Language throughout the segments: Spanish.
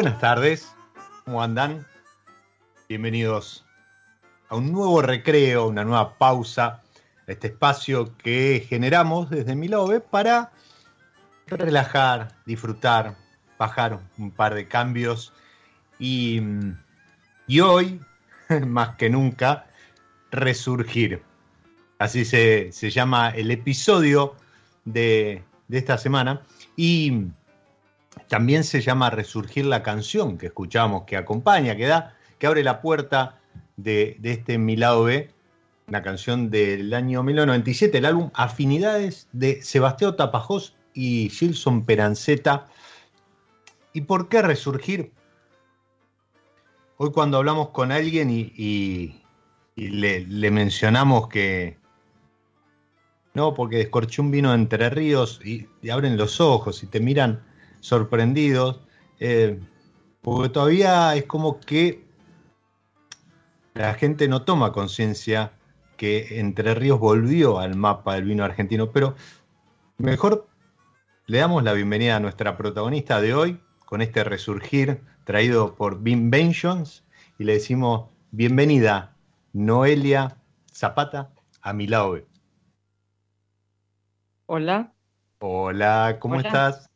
Buenas tardes, ¿cómo andan? Bienvenidos a un nuevo recreo, una nueva pausa, este espacio que generamos desde Milove para relajar, disfrutar, bajar un par de cambios y, y hoy, más que nunca, resurgir. Así se, se llama el episodio de, de esta semana y también se llama Resurgir la canción que escuchamos, que acompaña, que da, que abre la puerta de, este Mi Lado B, una canción del año 1997, el álbum Afinidades de Sebastián Tapajós y Gilson Peranceta. ¿Y por qué resurgir? Hoy cuando hablamos con alguien y, le, mencionamos que, no, porque descorché un vino de Entre Ríos y, y abren los ojos y te miran sorprendidos, eh, porque todavía es como que la gente no toma conciencia que Entre Ríos volvió al mapa del vino argentino, pero mejor le damos la bienvenida a nuestra protagonista de hoy con este resurgir traído por Vinventions y le decimos bienvenida Noelia Zapata a mi lado. Hola. Hola, ¿cómo Hola. estás?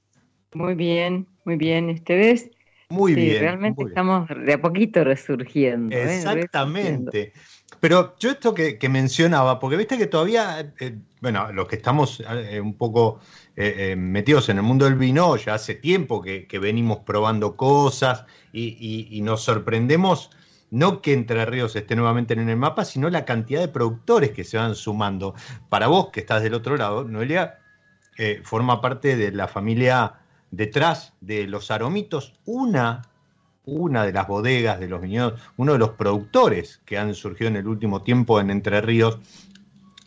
Muy bien, muy bien. ¿Ustedes? Muy sí, bien. Realmente muy bien. estamos de a poquito resurgiendo. ¿eh? Resurgiendo. Exactamente. Pero yo esto que, que mencionaba, porque viste que todavía, eh, bueno, los que estamos eh, un poco metidos en el mundo del vino, ya hace tiempo que, que venimos probando cosas y, y- y nos sorprendemos, no que Entre Ríos esté nuevamente en el mapa, sino la cantidad de productores que se van sumando. Para vos, que estás del otro lado, Noelia, forma parte de la familia detrás de los aromitos, una una de las bodegas de los viñedos, uno de los productores que han surgido en el último tiempo en Entre Ríos,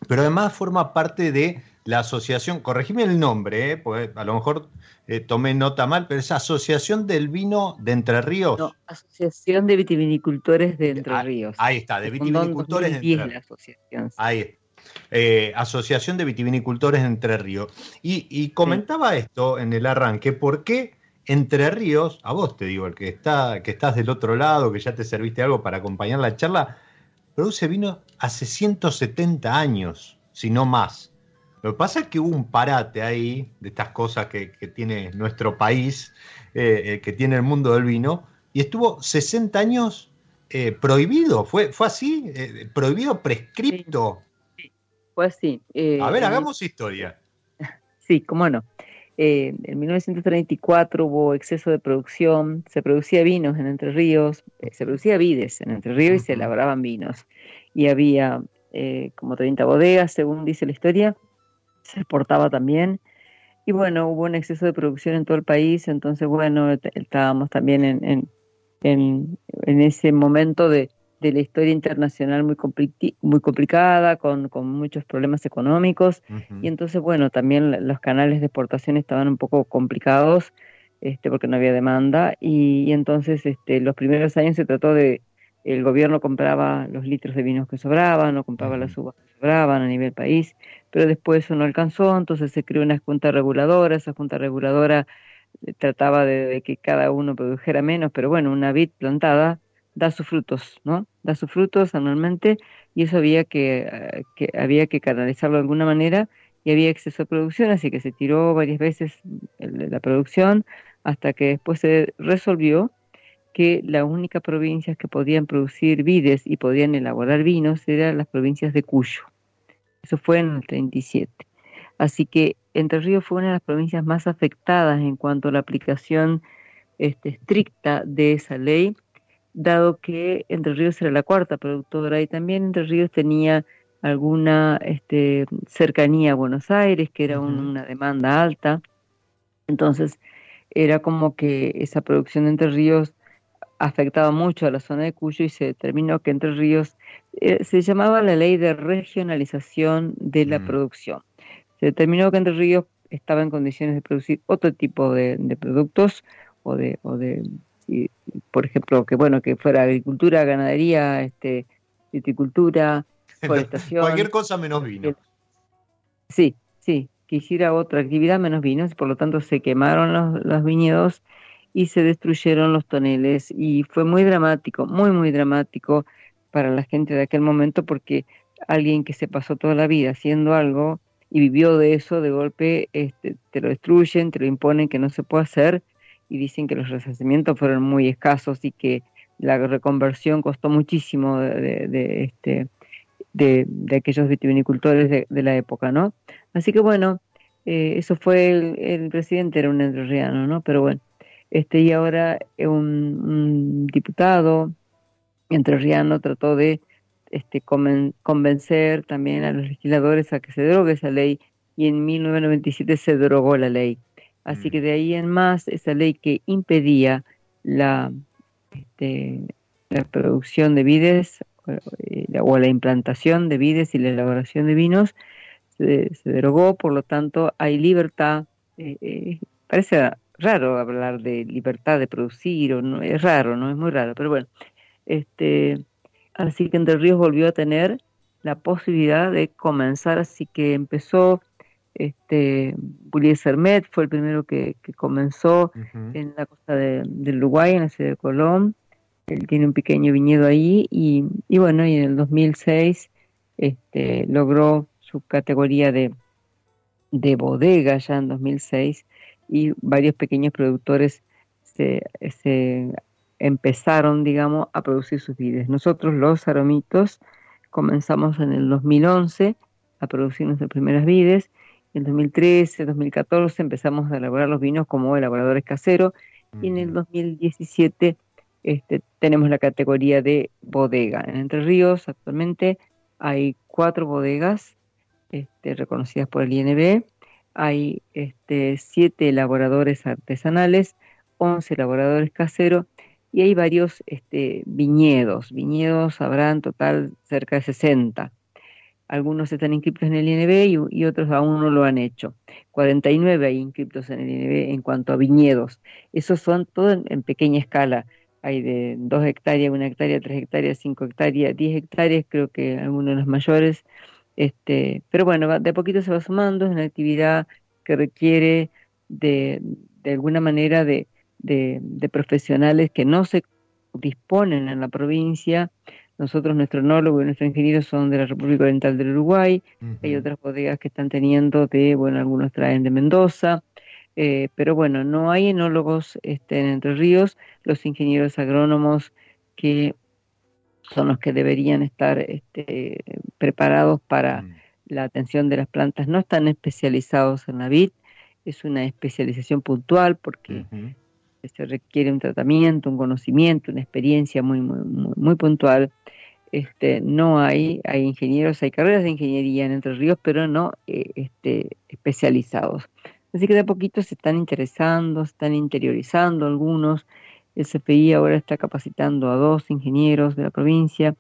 pero además forma parte de la asociación, corregime el nombre, ¿eh? porque a lo mejor eh, tomé nota mal, pero es Asociación del Vino de Entre Ríos. No, Asociación de Vitivinicultores de Entre ah, Ríos. Ahí está, de Vitivinicultores de Entre Ríos. Asociación. Ahí eh, Asociación de Vitivinicultores de Entre Ríos. Y, comentaba esto en el arranque, ¿por qué Entre Ríos, a vos te digo, el que, está, que estás del otro lado, que ya te serviste algo para acompañar la charla, produce vino hace 170 años, si no más. Lo que pasa es que hubo un parate ahí de estas cosas que, tiene nuestro país, eh, eh, que tiene el mundo del vino, y estuvo 60 años eh, prohibido. ¿Fue, fue así? ¿Prohibido, prescripto? Sí, fue así. A ver, hagamos historia. Sí, cómo no. en 1934 hubo exceso de producción, se producía vinos en Entre Ríos, se producía vides en Entre Ríos y se elaboraban vinos. Y había como 30 bodegas, según dice la historia, se exportaba también. Y bueno, hubo un exceso de producción en todo el país, entonces bueno, estábamos también en, en, en, ese momento de, de, la historia internacional muy, muy complicada, con, con, muchos problemas económicos, y entonces bueno, también los canales de exportación estaban un poco complicados, este, porque no había demanda, y, entonces este, los primeros años se trató de, el gobierno compraba los litros de vinos que sobraban, o compraba las uvas que sobraban a nivel país, pero después eso no alcanzó, entonces se creó una junta reguladora, esa junta reguladora eh, trataba de, que cada uno produjera menos, pero bueno, una vid plantada da sus frutos, ¿no? Da sus frutos anualmente y eso había que, eh, que, había que canalizarlo de alguna manera y había exceso de producción, así que se tiró varias veces la producción hasta que después se resolvió que las únicas provincias que podían producir vides y podían elaborar vinos eran las provincias de Cuyo. Eso fue en el 37. Así que Entre Ríos fue una de las provincias más afectadas en cuanto a la aplicación este, estricta de esa ley, dado que Entre Ríos era la cuarta productora y también Entre Ríos tenía alguna este, cercanía a Buenos Aires, que era una demanda alta. Entonces, era como que esa producción de Entre Ríos afectaba mucho a la zona de Cuyo y se determinó que Entre Ríos eh, se llamaba la ley de regionalización de la mm. producción. Se determinó que Entre Ríos estaba en condiciones de producir otro tipo de, productos o de, o de por ejemplo, que bueno, que fuera agricultura, ganadería, este, viticultura, forestación. Cualquier cosa menos vino. Sí, sí, quisiera otra actividad menos vinos, por lo tanto se quemaron los, los viñedos y se destruyeron los toneles y fue muy dramático, muy, muy dramático para la gente de aquel momento porque alguien que se pasó toda la vida haciendo algo y vivió de eso, de golpe este, te lo destruyen, te lo imponen que no se puede hacer y dicen que los resarcimientos fueron muy escasos y que la reconversión costó muchísimo de, este, de, aquellos vitivinicultores de, la época, ¿no? Así que bueno, eh, eso fue el, el, presidente, era un entrerriano, ¿no? Pero bueno, este, y ahora un, diputado entrerriano trató de este, convencer también a los legisladores a que se drogue esa ley y en 1997 se drogó la ley. Así que mm. de ahí en más, esa ley que impedía la, este, la producción de vides eh, o la implantación de vides y la elaboración de vinos se, se derogó, por lo tanto hay libertad. Eh, eh, parece raro hablar de libertad de producir, o no, es raro, ¿no? Es muy raro, pero bueno. Este, así que Entre Ríos volvió a tener la posibilidad de comenzar, así que empezó, este, Sermet fue el primero que, comenzó en la costa de, del Uruguay, en la ciudad de Colón, él tiene un pequeño viñedo ahí y, y bueno, y en el 2006 este, logró su categoría de, de bodega ya en 2006 y varios pequeños productores se, empezaron, digamos, a producir sus vides. Nosotros los aromitos comenzamos en el 2011 a producir nuestras primeras vides. En 2013, 2014 empezamos a elaborar los vinos como elaboradores caseros y en el 2017 este, tenemos la categoría de bodega. En Entre Ríos actualmente hay cuatro bodegas este, reconocidas por el INB hay este, siete elaboradores artesanales, 11 elaboradores caseros y hay varios este, viñedos. Viñedos habrán total cerca de 60. Algunos están inscritos en el INB y, otros aún no lo han hecho. 49 hay inscritos en el INB en cuanto a viñedos. Esos son todos en, pequeña escala. Hay de 2 hectáreas, 1 hectárea, 3 hectáreas, 5 hectáreas, 10 hectáreas, creo que algunos de los mayores. Este, pero bueno, de a poquito se va sumando, es una actividad que requiere de, de alguna manera de, de, de profesionales que no se disponen en la provincia nosotros, nuestro enólogo y nuestro ingeniero son de la República Oriental del Uruguay. Hay otras bodegas que están teniendo de, bueno, algunos traen de Mendoza. Eh, pero bueno, no hay enólogos este, en Entre Ríos. Los ingenieros agrónomos que son los que deberían estar este, preparados para mm. la atención de las plantas no están especializados en la vid. Es una especialización puntual porque se requiere un tratamiento, un conocimiento, una experiencia muy, muy, muy, puntual. Este, no hay, hay ingenieros, hay carreras de ingeniería en Entre Ríos, pero no eh, este, especializados. Así que de a poquito se están interesando, se están interiorizando algunos. El CPI ahora está capacitando a dos ingenieros de la provincia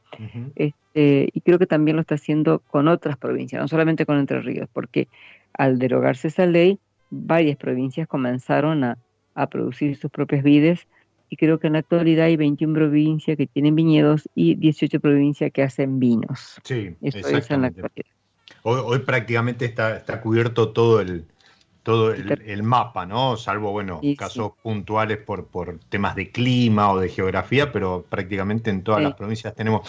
este, y creo que también lo está haciendo con otras provincias, no solamente con Entre Ríos, porque al derogarse esa ley, varias provincias comenzaron a, a producir sus propias vides y creo que en la actualidad hay 21 provincias que tienen viñedos y 18 provincias que hacen vinos. Sí, exactamente. Hoy, prácticamente está, está cubierto todo el todo el, mapa, ¿no? Salvo, bueno, casos puntuales por, por temas de clima o de geografía, pero prácticamente en todas las provincias tenemos.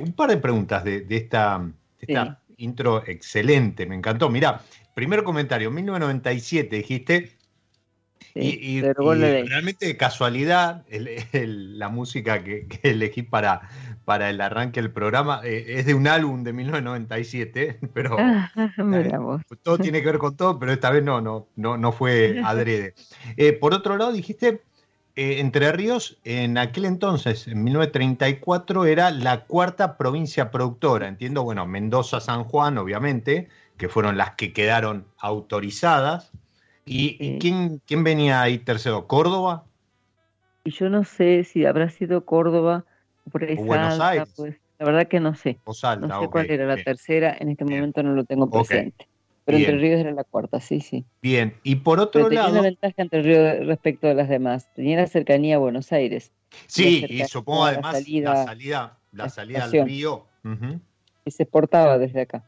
Un par de preguntas de, de esta, de esta intro excelente, me encantó. Mira, primer comentario, 1997 dijiste, y, realmente de casualidad, la música que, elegí para, para el arranque del programa eh, es de un álbum de 1997, pero ah, todo tiene que ver con todo, pero esta vez no, no, no, no fue adrede. Eh, por otro lado, dijiste, eh, Entre Ríos, en aquel entonces, en 1934, era la cuarta provincia productora. Entiendo, bueno, Mendoza, San Juan, obviamente, que fueron las que quedaron autorizadas ¿Y, quién, quién venía ahí tercero? ¿Córdoba? Y yo no sé si habrá sido Córdoba o por ahí Buenos Aires. Pues, la verdad que no sé. no sé cuál era la tercera, en este momento no lo tengo presente. Pero Entre Ríos era la cuarta, sí, sí. Bien, y por otro Pero tenía una ventaja Entre Ríos respecto a las demás. Tenía la cercanía a Buenos Aires. Sí, y supongo además la salida, la salida, al río. Y se exportaba desde acá.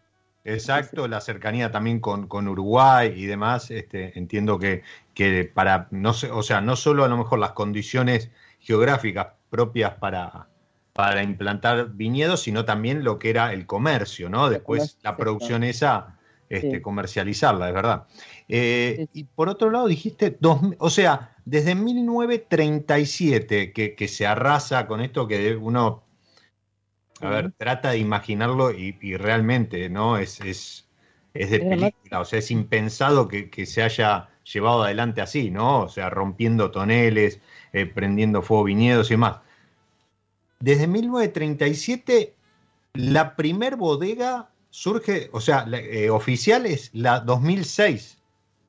Exacto, la cercanía también con, Uruguay y demás, este, entiendo que, que para, no sé, o sea, no solo a lo mejor las condiciones geográficas propias para, para implantar viñedos, sino también lo que era el comercio, ¿no? Después la producción esa, este, comercializarla, es verdad. Eh, y por otro lado dijiste, dos, o sea, desde 1937 que, que se arrasa con esto que uno a ver, trata de imaginarlo y, realmente, ¿no? Es, es, es de película, o sea, es impensado que, se haya llevado adelante así, ¿no? O sea, rompiendo toneles, eh, prendiendo fuego viñedos y demás. Desde 1937, la primer bodega surge, o sea, eh, oficial es la 2006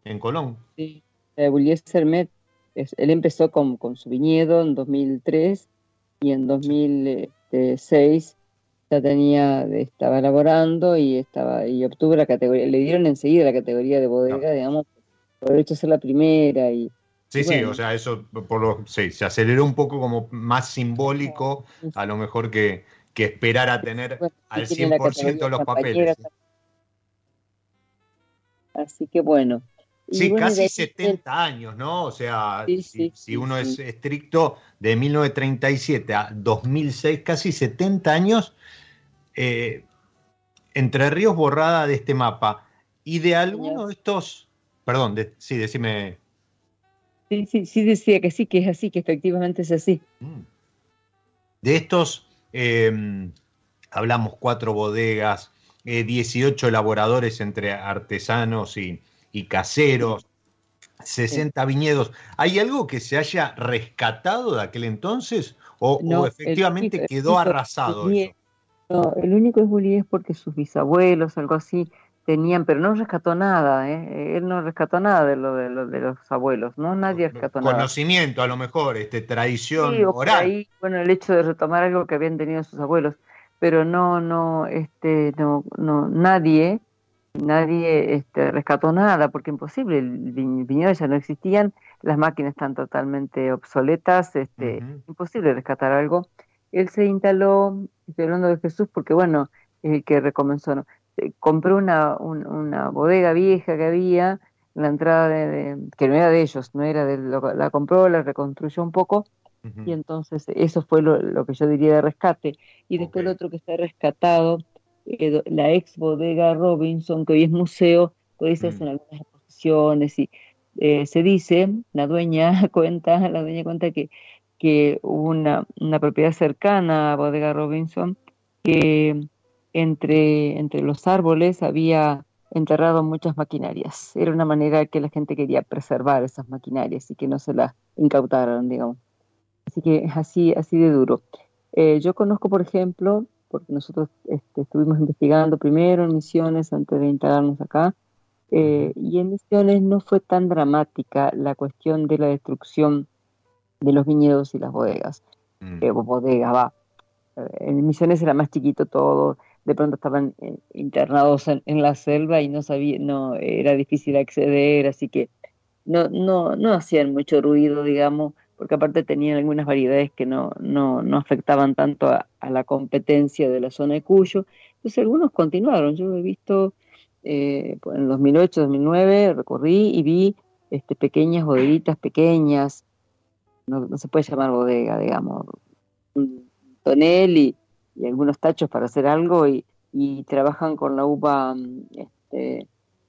en Colón. Sí, eh, Sermet, él empezó con, con, su viñedo en 2003 y en 2006 ya tenía, estaba elaborando y estaba y obtuvo la categoría, le dieron enseguida la categoría de bodega, digamos, por hecho ser la primera y Sí, sí, o sea, eso por lo, sí, se aceleró un poco como más simbólico, a lo mejor que, que esperar a tener al 100% los papeles. Así que bueno. Sí, casi 70 años, ¿no? O sea, si, uno es estricto, de 1937 a 2006, casi 70 años eh, Entre Ríos borrada de este mapa. Y de alguno de estos, perdón, sí, decime. Sí, sí, sí decía que sí, que es así, que efectivamente es así. Mm. De estos, em, hablamos cuatro bodegas, 18 eh, elaboradores entre artesanos y, caseros, 60 viñedos. ¿Hay algo que se haya rescatado de aquel entonces o, efectivamente quedó arrasado? eso? No, el único es Juli es porque sus bisabuelos, algo así, tenían, pero no rescató nada, ¿eh? él no rescató nada de lo de, de los abuelos, ¿no? Nadie rescató nada. Conocimiento, a lo mejor, este, tradición sí, oral. Ahí, bueno, el hecho de retomar algo que habían tenido sus abuelos, pero no, no, este, no, no, nadie, nadie este, rescató nada, porque imposible, el viñedo ya no existían, las máquinas están totalmente obsoletas, este, imposible rescatar algo. Él se instaló, estoy hablando de Jesús porque bueno, es el que recomenzó, ¿no? compró una, una bodega vieja que había, la entrada de, que no era de ellos, no era de la compró, la reconstruyó un poco y entonces eso fue lo, que yo diría de rescate. Y después el otro que está rescatado, eh, la ex bodega Robinson, que hoy es museo, puede ser en algunas exposiciones y eh, se dice, la dueña cuenta, la dueña cuenta que, que hubo una, una propiedad cercana a bodega Robinson que entre, entre los árboles había enterrado muchas maquinarias. Era una manera que la gente quería preservar esas maquinarias y que no se las incautaran, digamos. Así que así, así de duro. Eh, yo conozco, por ejemplo, porque nosotros este, estuvimos investigando primero en Misiones antes de instalarnos acá, eh, y en Misiones no fue tan dramática la cuestión de la destrucción de los viñedos y las bodegas. Mm. Eh, bodegas, va. En Misiones era más chiquito todo, de pronto estaban internados en, la selva y no sabía, no, era difícil acceder, así que no, no, no hacían mucho ruido, digamos, porque aparte tenían algunas variedades que no, no, no afectaban tanto a, la competencia de la zona de Cuyo. Entonces algunos continuaron. Yo he visto eh, en 2008, 2009, recorrí y vi este, pequeñas bodeguitas pequeñas, no, se puede llamar bodega, digamos, un tonel y, algunos tachos para hacer algo y, y trabajan con la uva, este,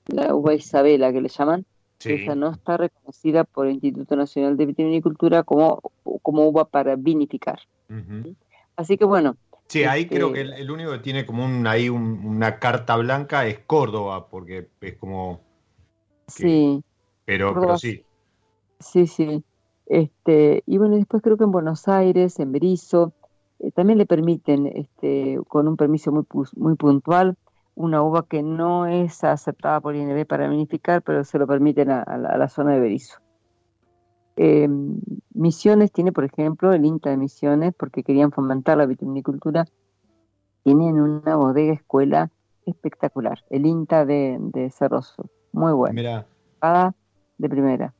la uva Isabela que le llaman, esa no está reconocida por el Instituto Nacional de Vitivinicultura como, como uva para vinificar. Así que bueno. Sí, ahí creo este que el, único que tiene como un, ahí una carta blanca es Córdoba, porque es como... sí. Pero, pero sí. Sí, sí. Este, y bueno, después creo que en Buenos Aires, en Berizo, eh, también le permiten, este, con un permiso muy, muy puntual, una uva que no es aceptada por INB para vinificar, pero se lo permiten a, la, zona de Berizo. Em, Misiones tiene, por ejemplo, el INTA de Misiones, porque querían fomentar la vitivinicultura, tienen una bodega escuela espectacular, el INTA de, de Cerroso, muy bueno. Mira. De primera.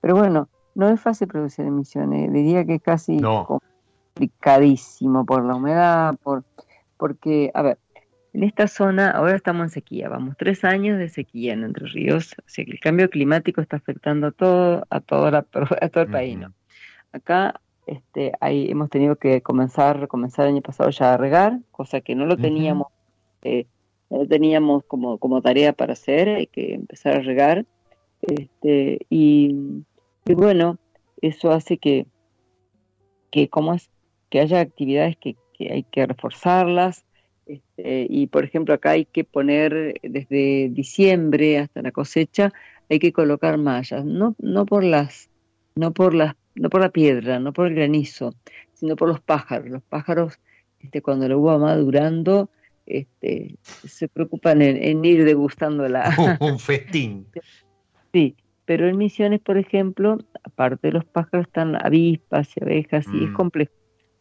Pero bueno, no es fácil producir en Misiones, diría que es casi complicadísimo por la humedad, por porque, a ver, en esta zona ahora estamos en sequía, vamos, tres años de sequía en Entre Ríos, o sea que el cambio climático está afectando a todo, a todo, todo el país, ¿no? Acá este, ahí hemos tenido que comenzar, comenzar el año pasado ya a regar, cosa que no lo teníamos, eh, no lo teníamos como, como tarea para hacer, hay que empezar a regar, este, y, bueno, eso hace que, que como es, que haya actividades que, que hay que reforzarlas, este, y por ejemplo, acá hay que poner desde diciembre hasta la cosecha, hay que colocar mallas, no, no por las, no por las, no por la piedra, no por el granizo, sino por los pájaros. Los pájaros, este, cuando la uva va madurando, este, se preocupan en, ir degustando la. Un festín. Sí, pero en Misiones, por ejemplo, aparte de los pájaros, están avispas y abejas, y es mm. complejo.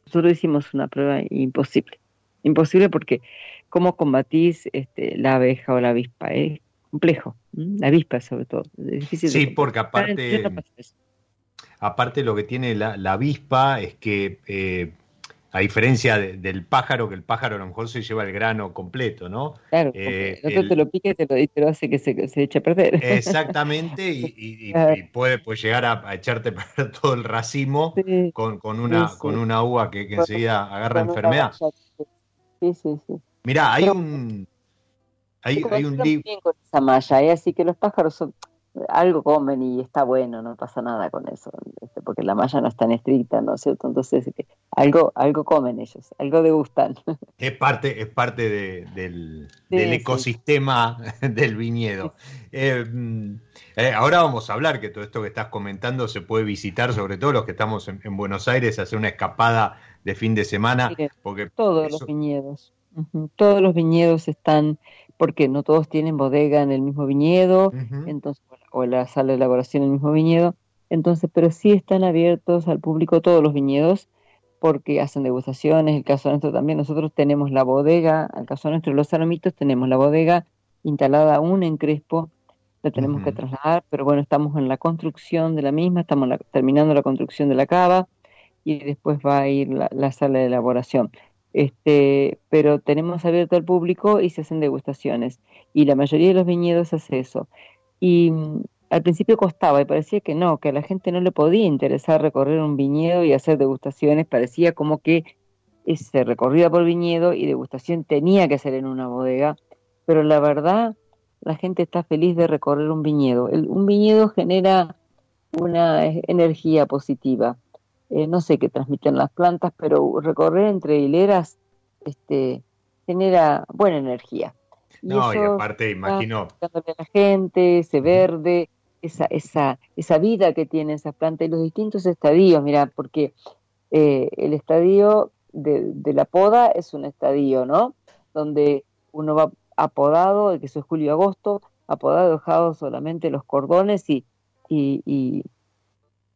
Nosotros hicimos una prueba imposible imposible porque cómo combatís este, la abeja o la avispa, es complejo, la avispa sobre todo. Es difícil sí, porque aparte, aparte lo que tiene la, avispa es que, eh, a diferencia del pájaro, que el pájaro a lo mejor se lleva el grano completo, ¿no? Claro, eh, el te lo pique y te lo, hace que se, se, eche a perder. Exactamente, y, puede pues, llegar a, echarte a todo el racimo con, con, una, con una uva que, que enseguida agarra enfermedad. Sí, sí, sí. Mirá, hay un. Hay, hay un libro. ¿eh? así que los pájaros son, algo comen y está bueno, no pasa nada con eso, este, porque la malla no es tan estricta, ¿no es cierto? Entonces, este, algo, algo comen ellos, algo degustan. Es parte, es parte del, ecosistema del viñedo. Eh, mm, eh, ahora vamos a hablar que todo esto que estás comentando se puede visitar, sobre todo los que estamos en, en Buenos Aires, hacer una escapada de fin de semana. porque todos los viñedos. Todos los viñedos están, porque no todos tienen bodega en el mismo viñedo, entonces o la sala de elaboración en el mismo viñedo, entonces, pero sí están abiertos al público todos los viñedos. porque hacen degustaciones, el caso nuestro también, nosotros tenemos la bodega, el caso nuestro los salomitos tenemos la bodega instalada aún en Crespo, la tenemos que trasladar, pero bueno, estamos en la construcción de la misma, estamos terminando la construcción de la cava y después va a ir la, sala de elaboración. Este, pero tenemos abierto al público y se hacen degustaciones y la mayoría de los viñedos hace eso. Y mm, al principio costaba y parecía que no, que a la gente no le podía interesar recorrer un viñedo y hacer degustaciones, parecía como que ese recorrido por viñedo y degustación tenía que ser en una bodega, pero la verdad la gente está feliz de recorrer un viñedo. un viñedo genera una energía positiva. Eh, no sé qué transmiten las plantas, pero recorrer entre hileras este, genera buena energía. No, y aparte, imagino. la gente, ese verde, esa, esa, esa vida que tiene esa planta y los distintos estadios, mira, porque eh, el estadio de, de, la poda es un estadio, ¿no? Donde uno va apodado, que eso es julio-agosto, apodado, dejado solamente los cordones y, y,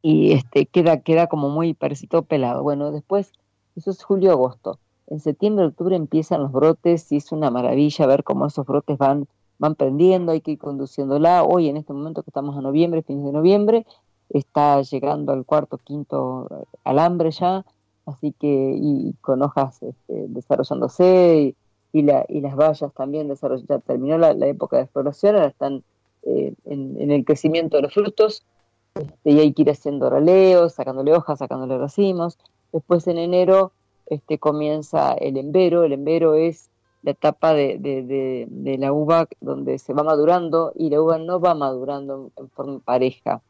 y, este, queda, queda como muy parecido pelado. Bueno, después, eso es julio-agosto. En septiembre, octubre empiezan los brotes y es una maravilla ver cómo esos brotes van, van prendiendo, hay que ir conduciéndola. Hoy, en este momento que estamos en noviembre, fines de noviembre, está llegando al cuarto, quinto alambre ya, así que, y con hojas este, desarrollándose, y, y, la, y las vallas también desarrolladas. Terminó la, época de exploración, ahora están eh, en, el crecimiento de los frutos este, y hay que ir haciendo raleos, sacándole hojas, sacándole racimos. Después en enero este, comienza el embero. El embero es la etapa de, de, de, la uva donde se va madurando y la uva no va madurando en, forma pareja.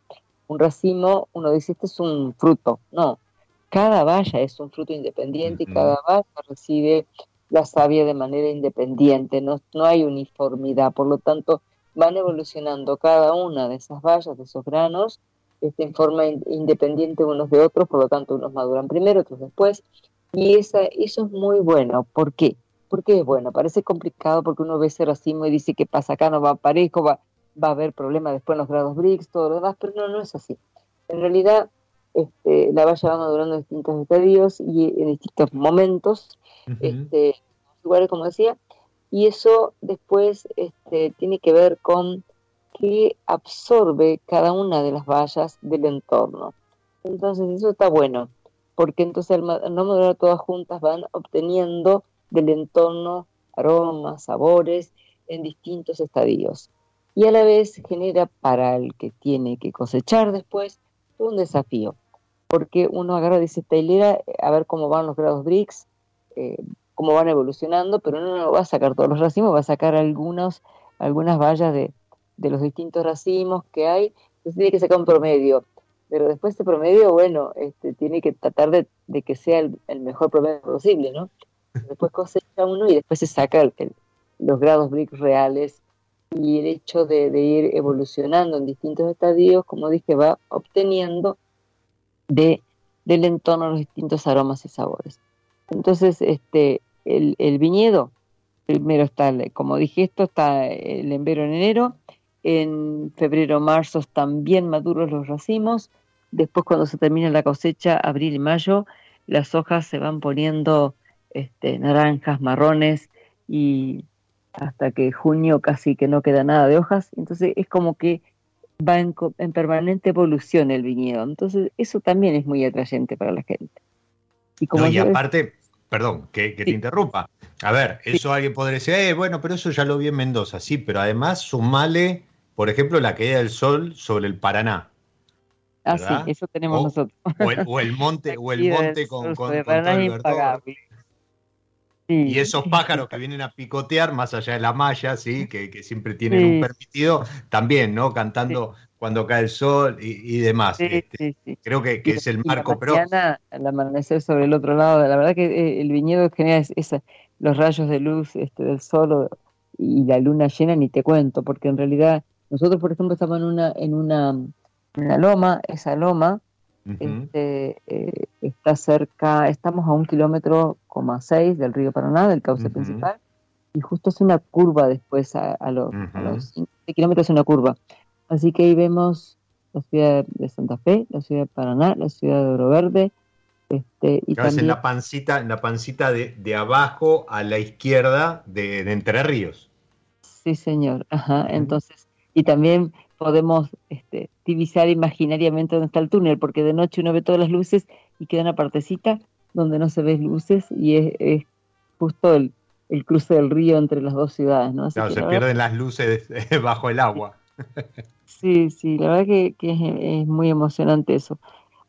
Un racimo, uno dice, este es un fruto. No, cada valla es un fruto independiente y cada valla recibe la savia de manera independiente, no, no hay uniformidad, por lo tanto van evolucionando cada una de esas vallas, de esos granos, este, en forma independiente unos de otros, por lo tanto unos maduran primero, otros después, y esa, eso es muy bueno, ¿por qué? Porque es bueno, parece complicado porque uno ve ese racimo y dice que pasa acá, no va parejo, va, va a haber problemas después en los grados BRICS, todo lo demás, pero no, no es así. En realidad, este, la valla va madurando en distintos estadios y en distintos momentos, este, lugares, como decía, y eso después este, tiene que ver con que absorbe cada una de las vallas del entorno. Entonces eso está bueno, porque entonces al no madurar todas juntas van obteniendo del entorno aromas, sabores en distintos estadios. Y a la vez genera para el que tiene que cosechar después un desafío, porque uno agarra dice, hilera, a ver cómo van los grados BRICS, eh, cómo van evolucionando, pero uno no va a sacar todos los racimos, va a sacar algunos, algunas vallas de, de los distintos racimos que hay, entonces tiene que sacar un promedio. Pero después ese promedio, bueno, este, tiene que tratar de, de que sea el, mejor promedio posible, ¿no? Después cosecha uno y después se saca los grados BRIC reales y el hecho de, de, ir evolucionando en distintos estadios, como dije, va obteniendo de, del entorno los distintos aromas y sabores. Entonces, este, el, el viñedo, primero está, como dije esto, está el embero en enero, en febrero, marzo están bien maduros los racimos, después cuando se termina la cosecha, abril y mayo, las hojas se van poniendo este, naranjas, marrones y hasta que junio casi que no queda nada de hojas, entonces es como que va en, permanente evolución el viñedo, entonces eso también es muy atrayente para la gente. Y, como y aparte, perdón, que, te interrumpa, a ver, eso alguien podría decir, eh, bueno, pero eso ya lo vi en Mendoza, sí, pero además sumale, por ejemplo, la caída del sol sobre el Paraná. Ah, sí, eso tenemos nosotros. O el, monte, o el monte con, con, todo Y esos pájaros que vienen a picotear, más allá de la malla, ¿sí? que, siempre tienen un permitido, también, ¿no? Cantando cuando cae el sol y, demás. Este, creo que, es el marco, pero... Al amanecer sobre el otro lado, la verdad que eh, el viñedo genera esa, los rayos de luz este, del sol y la luna llena, ni te cuento, porque en realidad nosotros, por ejemplo, estamos en una, en una, loma, esa loma este, eh, está cerca, estamos a un kilómetro coma seis del río Paraná, del cauce principal, y justo es una curva después a, los, a los kilómetros es una curva. Así que ahí vemos la ciudad de Santa Fe, la ciudad de Paraná, la ciudad de Oro Verde, Este, y también, en la pancita, en la pancita de, de abajo a la izquierda de, Entre Ríos. Sí, señor. Ajá. Entonces, y también podemos este, divisar imaginariamente dónde está el túnel, porque de noche uno ve todas las luces y queda una partecita donde no se ven luces y es, justo el, cruce del río entre las dos ciudades, ¿no? claro, se pierden las luces bajo el agua. Sí, sí, la verdad que, es, muy emocionante eso.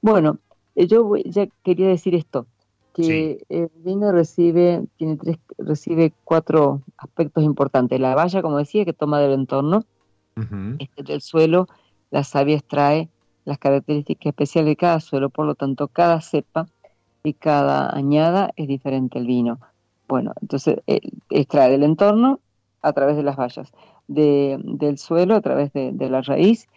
Bueno, eh, yo ya quería decir esto, que el vino recibe, tiene tres, recibe cuatro aspectos importantes. La valla, como decía, que toma del entorno, este, del suelo, la savia extrae las características especiales de cada suelo, por lo tanto, cada cepa y cada añada es diferente el vino. Bueno, entonces extrae del entorno a través de las vallas, del suelo a través de, la raíz,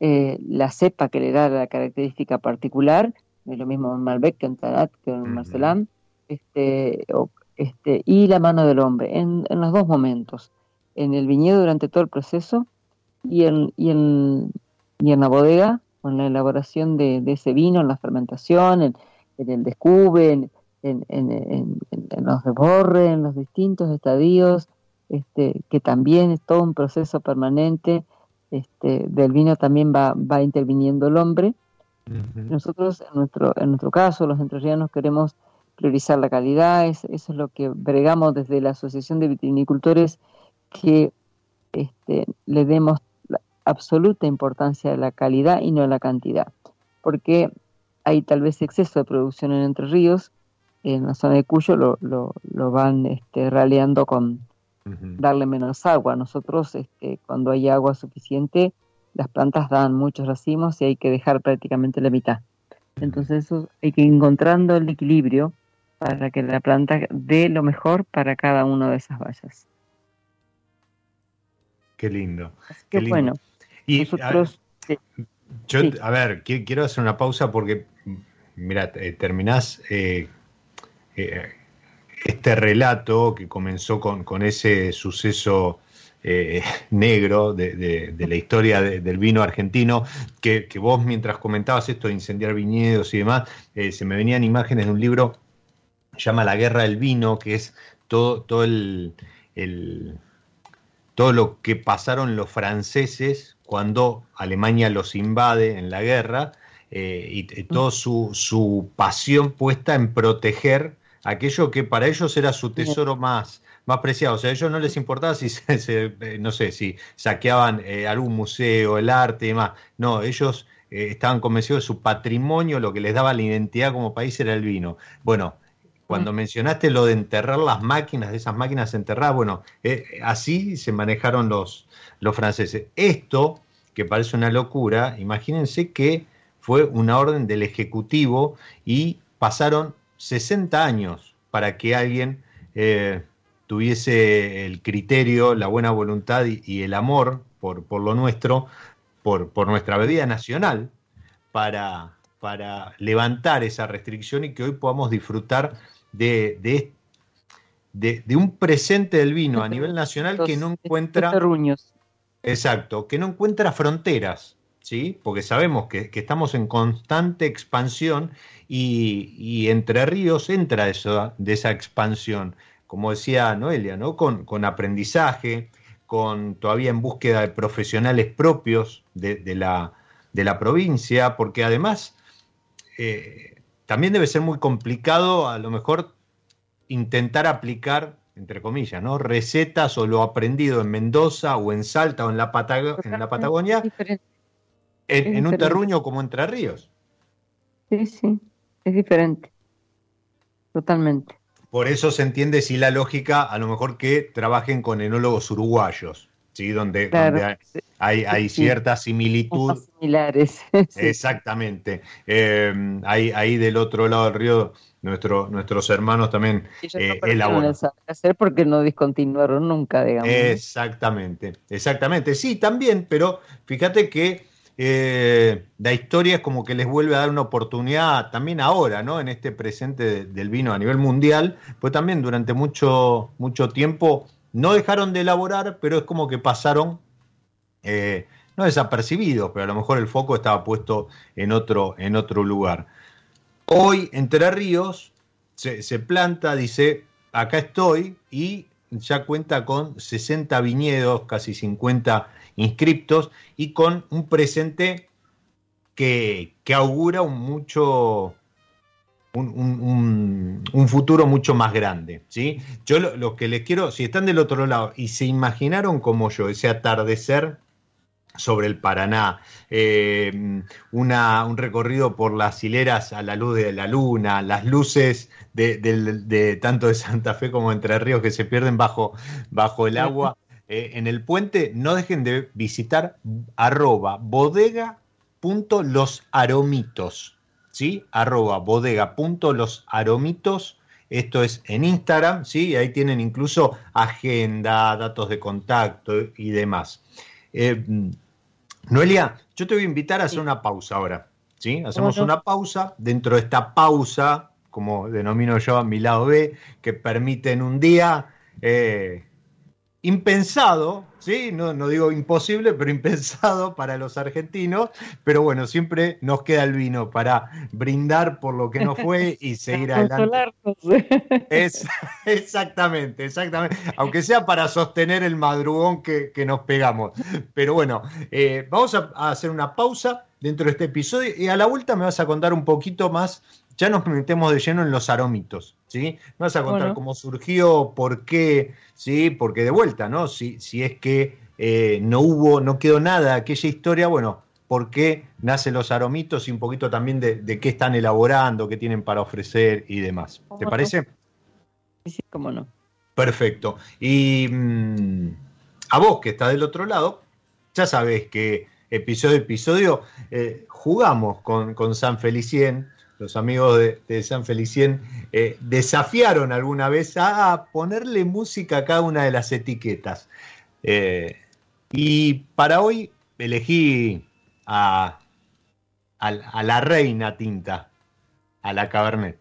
eh, la cepa que le da la característica particular, es lo mismo en Malbec que en Tarat, que en Marcelán, este, este, y la mano del hombre, en, los dos momentos, en el viñedo durante todo el proceso y en, y en, y en la bodega, con la elaboración de, ese vino, en la fermentación, en, el descubre, en, en, en, los desborres, en los distintos estadios, este, que también es todo un proceso permanente, este, del vino también va, va interviniendo el hombre. Nosotros, en nuestro, en nuestro caso, los entrerrianos queremos priorizar la calidad, eso es lo que bregamos desde la Asociación de Vitivinicultores, que este, le demos absoluta importancia a la calidad y no a la cantidad, porque hay tal vez exceso de producción en Entre Ríos, en la zona de Cuyo lo, lo, lo van este, raleando con darle menos agua. Nosotros, este, cuando hay agua suficiente, las plantas dan muchos racimos y hay que dejar prácticamente la mitad. Entonces eso hay que ir encontrando el equilibrio para que la planta dé lo mejor para cada una de esas vallas. Qué lindo. qué bueno. Y Nosotros, a, yo, a ver, quiero hacer una pausa porque, mira, eh, terminás eh, eh, este relato que comenzó con, con ese suceso negro de, la historia del vino argentino, que, vos mientras comentabas esto de incendiar viñedos y demás, se me venían imágenes de un libro llama La Guerra del Vino, que es todo, todo el, todo lo que pasaron los franceses cuando Alemania los invade en la guerra eh, y, toda su, pasión puesta en proteger aquello que para ellos era su tesoro más, más preciado. O sea, a ellos no les importaba si, se, eh, no sé, si saqueaban eh, algún museo, el arte y demás. No, ellos estaban convencidos de su patrimonio, lo que les daba la identidad como país era el vino. Bueno, cuando mencionaste lo de enterrar las máquinas, de esas máquinas enterradas, bueno, así se manejaron los, los franceses. Esto, que parece una locura, imagínense que fue una orden del Ejecutivo y pasaron 60 años para que alguien eh, tuviese el criterio, la buena voluntad y, el amor por, por, lo nuestro, por, por nuestra bebida nacional, para, para levantar esa restricción y que hoy podamos disfrutar de, de, de, un presente del vino a nivel nacional que no encuentra... Exacto, que no encuentra fronteras, ¿sí? Porque sabemos que, estamos en constante expansión y, Entre Ríos entra eso, de esa expansión, como decía Noelia, ¿no? Con, con aprendizaje, con todavía en búsqueda de profesionales propios de, la, de la, provincia, porque además eh, también debe ser muy complicado a lo mejor intentar aplicar entre comillas, ¿no? Recetas o lo aprendido en Mendoza o en Salta o en la, en la Patagonia, en, un terruño como Entre Ríos. Sí, sí, es diferente, totalmente. Por eso se entiende si la lógica, a lo mejor que trabajen con enólogos uruguayos, ¿sí? Donde, hay, hay, cierta similitud. Similares. Exactamente. Eh, ahí del otro lado del río nuestro, nuestros hermanos también eh, elaboran. hacer porque no discontinuaron nunca, digamos. Exactamente, exactamente. Sí, también, pero fíjate que eh, la historia es como que les vuelve a dar una oportunidad también ahora, ¿no? En este presente del vino a nivel mundial, pues también durante mucho, mucho tiempo no dejaron de elaborar, pero es como que pasaron, eh, no desapercibidos, pero a lo mejor el foco estaba puesto en otro, en otro lugar. hoy Entre Ríos se, se planta, dice, acá estoy y ya cuenta con 60 viñedos, casi 50 inscriptos y con un presente que, que augura un mucho, un, un, futuro mucho más grande. ¿sí? Yo lo, lo, que les quiero, si están del otro lado y se imaginaron como yo ese atardecer sobre el Paraná, eh, una, un recorrido por las hileras a la luz de la luna, las luces de, de, de tanto de Santa Fe como de Entre Ríos que se pierden bajo, bajo el agua. Eh, en el puente, no dejen de visitar arroba bodega.losaromitos, ¿sí? Arroba bodega.losaromitos. Esto es en Instagram, ¿sí? Ahí tienen incluso agenda, datos de contacto y demás. Eh, Noelia, yo te voy a invitar a hacer una pausa ahora. ¿sí? Hacemos una pausa. Dentro de esta pausa, como denomino yo a mi lado B, que permite en un día eh, impensado, ¿sí? No, no, digo imposible, pero impensado para los argentinos, pero bueno, siempre nos queda el vino para brindar por lo que no fue y seguir adelante. Es, exactamente, exactamente, aunque sea para sostener el madrugón que, que nos pegamos. Pero bueno, eh, vamos a, a hacer una pausa dentro de este episodio y a la vuelta me vas a contar un poquito más ya nos metemos de lleno en los aromitos, ¿sí? Me vas a contar bueno. cómo surgió, por qué, ¿sí? Porque de vuelta, ¿no? Si, si es que eh, no hubo, no quedó nada de aquella historia, bueno, por qué nacen los aromitos y un poquito también de, de qué están elaborando, qué tienen para ofrecer y demás. ¿Te parece? Sí, cómo no. Perfecto. Y mmm, a vos que estás del otro lado, ya sabés que episodio a episodio eh, jugamos con, con San Felicien los amigos de, San Felicien eh, desafiaron alguna vez a ponerle música a cada una de las etiquetas. Eh, y para hoy elegí a, a, a, la reina tinta, a la Cabernet.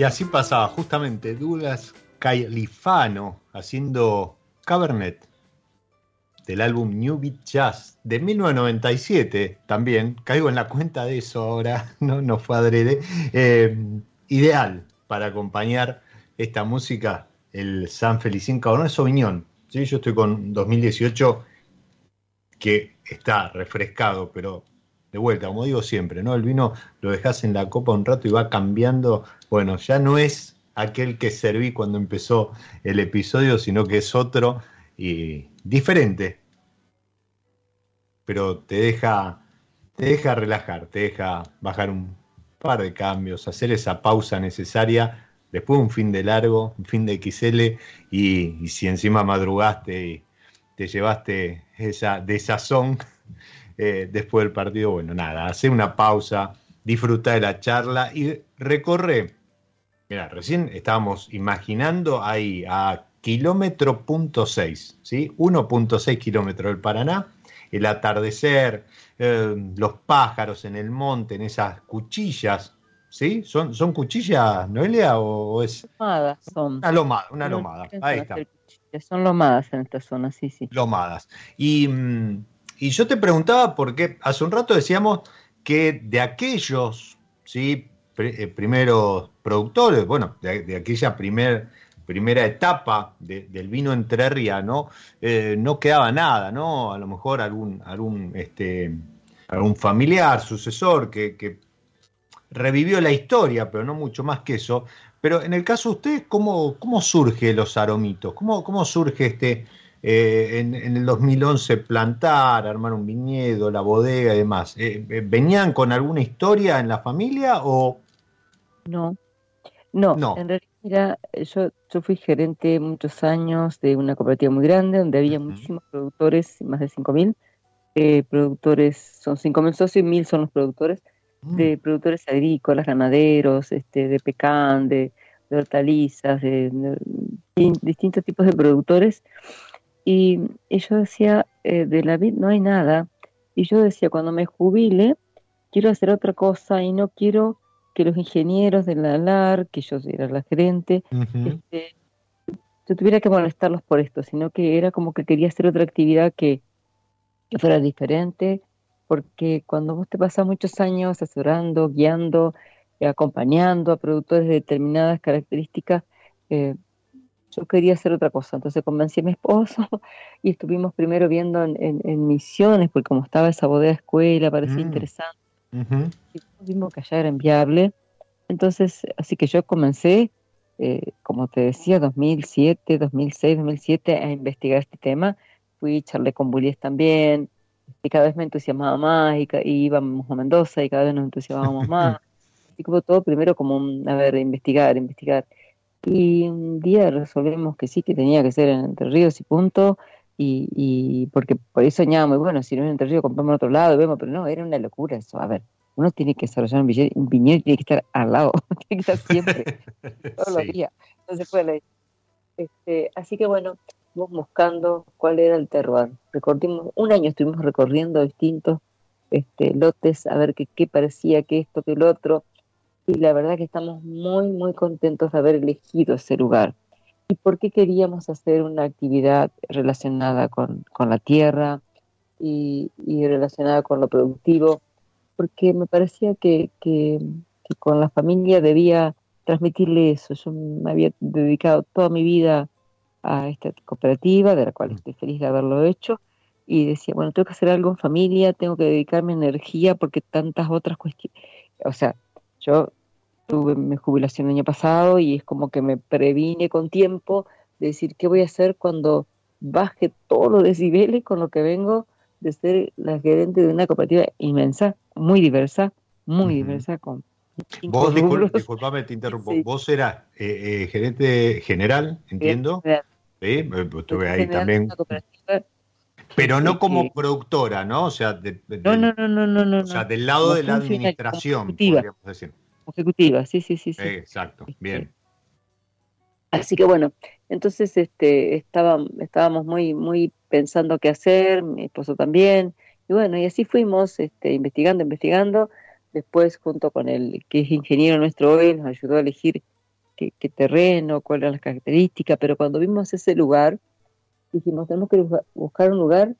Y así pasaba justamente Douglas Califano haciendo Cabernet del álbum New Beat Jazz de 1997 también. Caigo en la cuenta de eso ahora, no, no fue adrede. Eh, ideal para acompañar esta música, el San Felicín Cabernet Sauvignon. ¿sí? Yo estoy con 2018 que está refrescado, pero de vuelta, como digo siempre, ¿no? El vino lo dejas en la copa un rato y va cambiando. Bueno, ya no es aquel que serví cuando empezó el episodio, sino que es otro y diferente. Pero te deja, te deja relajar, te deja bajar un par de cambios, hacer esa pausa necesaria después de un fin de largo, un fin de XL, y, y si encima madrugaste y te llevaste esa desazón eh, después del partido, bueno, nada, hace una pausa, disfruta de la charla y recorre. Mira, recién estábamos imaginando ahí a kilómetro punto seis, ¿sí? 1.6 kilómetros del Paraná, el atardecer, eh, los pájaros en el monte, en esas cuchillas, ¿sí? ¿Son, son cuchillas, Noelia, o, es...? Lomadas son. Una lomada, una lomada, ahí está. Son lomadas en esta zona, sí, sí. Lomadas. Y... Mm, y yo te preguntaba porque hace un rato decíamos que de aquellos ¿sí? Eh, primeros productores, bueno, de, aquella primer, primera etapa del vino entrerriano, eh, no quedaba nada, ¿no? A lo mejor algún, algún, este, algún familiar, sucesor que, revivió la historia, pero no mucho más que eso. Pero en el caso de ustedes, ¿cómo, cómo surge los aromitos? ¿Cómo, cómo surge este, eh, en, el 2011 plantar, armar un viñedo, la bodega y demás. Eh, eh, ¿Venían con alguna historia en la familia o...? No, no, no. en realidad yo, yo fui gerente muchos años de una cooperativa muy grande donde había muchísimos productores, más de 5.000 eh, productores, son 5.000 socios y 1.000 son los productores, mm. de productores agrícolas, ganaderos, este, de pecan, de, hortalizas, de, distintos tipos de productores y, yo decía, eh, de la vida no hay nada. Y yo decía, cuando me jubile, quiero hacer otra cosa y no quiero que los ingenieros de la LAR, que yo era la gerente, este, yo tuviera que molestarlos por esto, sino que era como que quería hacer otra actividad que, fuera diferente, porque cuando vos te pasas muchos años asesorando, guiando, acompañando a productores de determinadas características, eh, yo quería hacer otra cosa. Entonces convencí a mi esposo y estuvimos primero viendo en, misiones, porque como estaba esa bodega escuela, parecía mm. interesante. Y vimos que allá era enviable. Entonces, así que yo comencé, eh, como te decía, 2007, 2006, 2007, a investigar este tema. Fui, charlé con Bullies también, y cada vez me entusiasmaba más, y, íbamos a Mendoza, y cada vez nos entusiasmábamos más. y como todo, primero como, a ver, investigar, investigar. Y un día resolvemos que sí, que tenía que ser en Entre Ríos y punto. Y, y porque por ahí soñábamos, bueno, si no es en Entre Ríos, compramos en otro lado, vemos, pero no, era una locura eso. A ver, uno tiene que desarrollar un, viñedo y tiene que estar al lado, tiene que estar siempre, todos los días. No se puede. Este, así que bueno, fuimos buscando cuál era el terroir. Recordimos, un año estuvimos recorriendo distintos este, lotes a ver qué, qué parecía que esto, que el otro y la verdad que estamos muy, muy contentos de haber elegido ese lugar. ¿Y por qué queríamos hacer una actividad relacionada con, la tierra y, relacionada con lo productivo? Porque me parecía que, con la familia debía transmitirle eso. Yo me había dedicado toda mi vida a esta cooperativa, de la cual estoy feliz de haberlo hecho, y decía, bueno, tengo que hacer algo en familia, tengo que dedicarme energía porque tantas otras cuestiones, o sea, yo tuve mi jubilación el año pasado y es como que me previne con tiempo de decir qué voy a hacer cuando baje todos los decibeles con lo que vengo de ser la gerente de una cooperativa inmensa, muy diversa, muy diversa con Vos, disculpame, te interrumpo. Vos eras eh, eh, gerente general, entiendo. Sí, estuve ahí también. Pero no como productora, ¿no? O sea, no, no, no, no, no, O sea, del lado de la administración, podríamos decir ejecutiva, sí, sí, sí. sí. Exacto, este, bien. Así que bueno, entonces este, estaba, estábamos muy, muy pensando qué hacer, mi esposo también, y bueno, y así fuimos este, investigando, investigando. Después, junto con el que es ingeniero nuestro hoy, nos ayudó a elegir qué, terreno, cuáles eran las características, pero cuando vimos ese lugar, dijimos, tenemos que buscar un lugar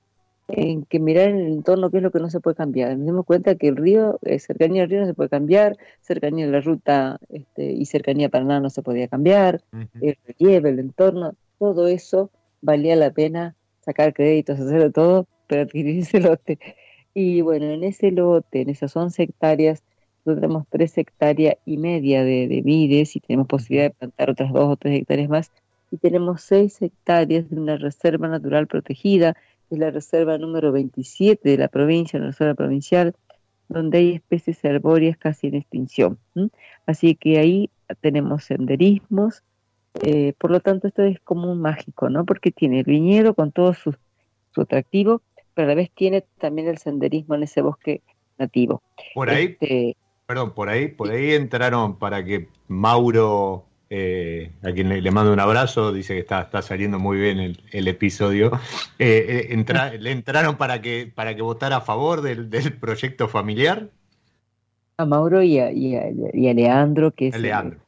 en que mirar en el entorno qué es lo que no se puede cambiar. Nos dimos cuenta que el río, eh, cercanía al río no se puede cambiar, cercanía a la ruta este, y cercanía a Paraná no se podía cambiar, el relieve, el entorno, todo eso valía la pena sacar créditos, hacerlo todo, pero adquirir ese lote. Y bueno, en ese lote, en esas 11 hectáreas, nosotros tenemos 3 hectáreas y media de, de vides y tenemos posibilidad de plantar otras 2 o 3 hectáreas más. Y tenemos 6 hectáreas de una reserva natural protegida, es la reserva número 27 de la provincia, la reserva provincial, donde hay especies arbóreas casi en extinción. Así que ahí tenemos senderismos, eh, por lo tanto esto es como un mágico, ¿no? Porque tiene el viñedo con todo su, su atractivo, pero a la vez tiene también el senderismo en ese bosque nativo. Por ahí, este, perdón, por ahí, por ahí entraron para que Mauro eh, a quien le, mando un abrazo, dice que está, está saliendo muy bien el, episodio. Eh, eh, ¿Le entraron para que, para que votara a favor del, proyecto familiar? A Mauro y a, y a, Leandro, que es. Leandro.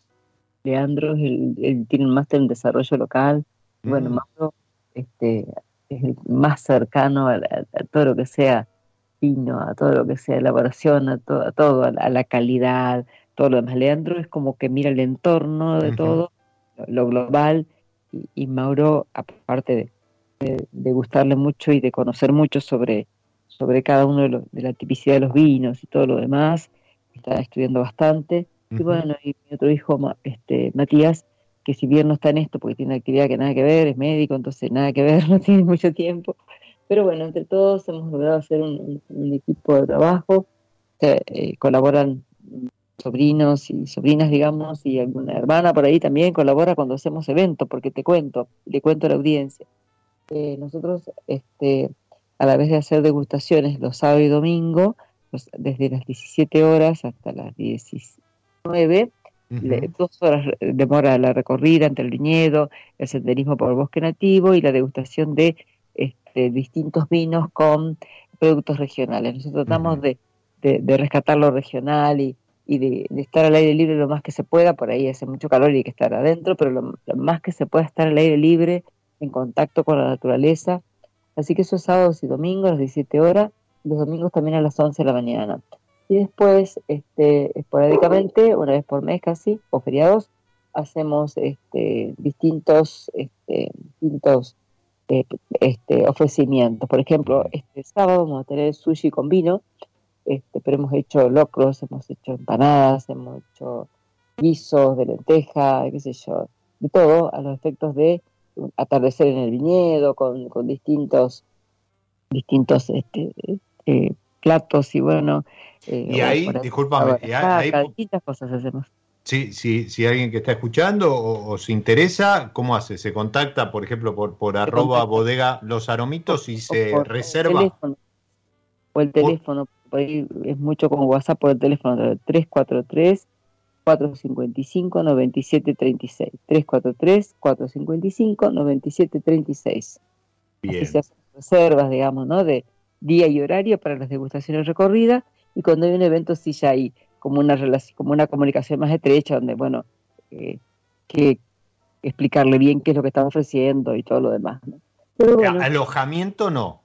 Leandro el, tiene un máster en desarrollo local. Bueno, mm. Mauro este, es el más cercano a, todo lo que sea vino, a todo lo que sea elaboración, a, a todo, a la calidad, todo lo demás. Leandro es como que mira el entorno de todo, lo global, y, Mauro, aparte de, gustarle mucho y de conocer mucho sobre, sobre cada uno de, de la tipicidad de los vinos y todo lo demás, está estudiando bastante. Y bueno, y mi otro hijo, este, Matías, que si bien no está en esto porque tiene una actividad que nada que ver, es médico, entonces nada que ver, no tiene mucho tiempo. Pero bueno, entre todos hemos logrado hacer un, equipo de trabajo, eh, colaboran sobrinos y sobrinas, digamos, y alguna hermana por ahí también colabora cuando hacemos eventos, porque te cuento, le cuento a la audiencia. Eh, nosotros, este, a la vez de hacer degustaciones los sábados y domingos, pues, desde las 17 horas hasta las 19, dos horas demora la recorrida entre el viñedo, el senderismo por el bosque nativo y la degustación de este, distintos vinos con productos regionales. Nosotros tratamos de, de rescatar lo regional y, y de, estar al aire libre lo más que se pueda, por ahí hace mucho calor y hay que estar adentro, pero lo, más que se pueda estar al aire libre, en contacto con la naturaleza. Así que esos sábados y domingos a las 17 horas, los domingos también a las 11 de la mañana. Y después, este, esporádicamente, una vez por mes casi, o feriados, hacemos este, distintos, este, distintos eh, este, ofrecimientos. Por ejemplo, este sábado vamos a tener sushi con vino, este, pero hemos hecho locros, hemos hecho empanadas, hemos hecho guisos de lenteja, qué sé yo, de todo a los efectos de atardecer en el viñedo con, distintos distintos este, eh, platos y bueno eh, y ahí discúlpame ahí, distintas cosas hacemos. Sí, sí, si alguien que está escuchando o, se interesa, ¿cómo hace? ¿Se contacta, por ejemplo, por, por arroba bodega los aromitos y se reserva? o el teléfono es mucho con WhatsApp por el teléfono 343 455 9736 343 455 9736 Bien. Así se hacen reservas, digamos, ¿no? De día y horario para las degustaciones recorridas y cuando hay un evento sí ya hay como una relación, como una comunicación más estrecha donde, bueno, eh, que explicarle bien qué es lo que están ofreciendo y todo lo demás. ¿Alojamiento no?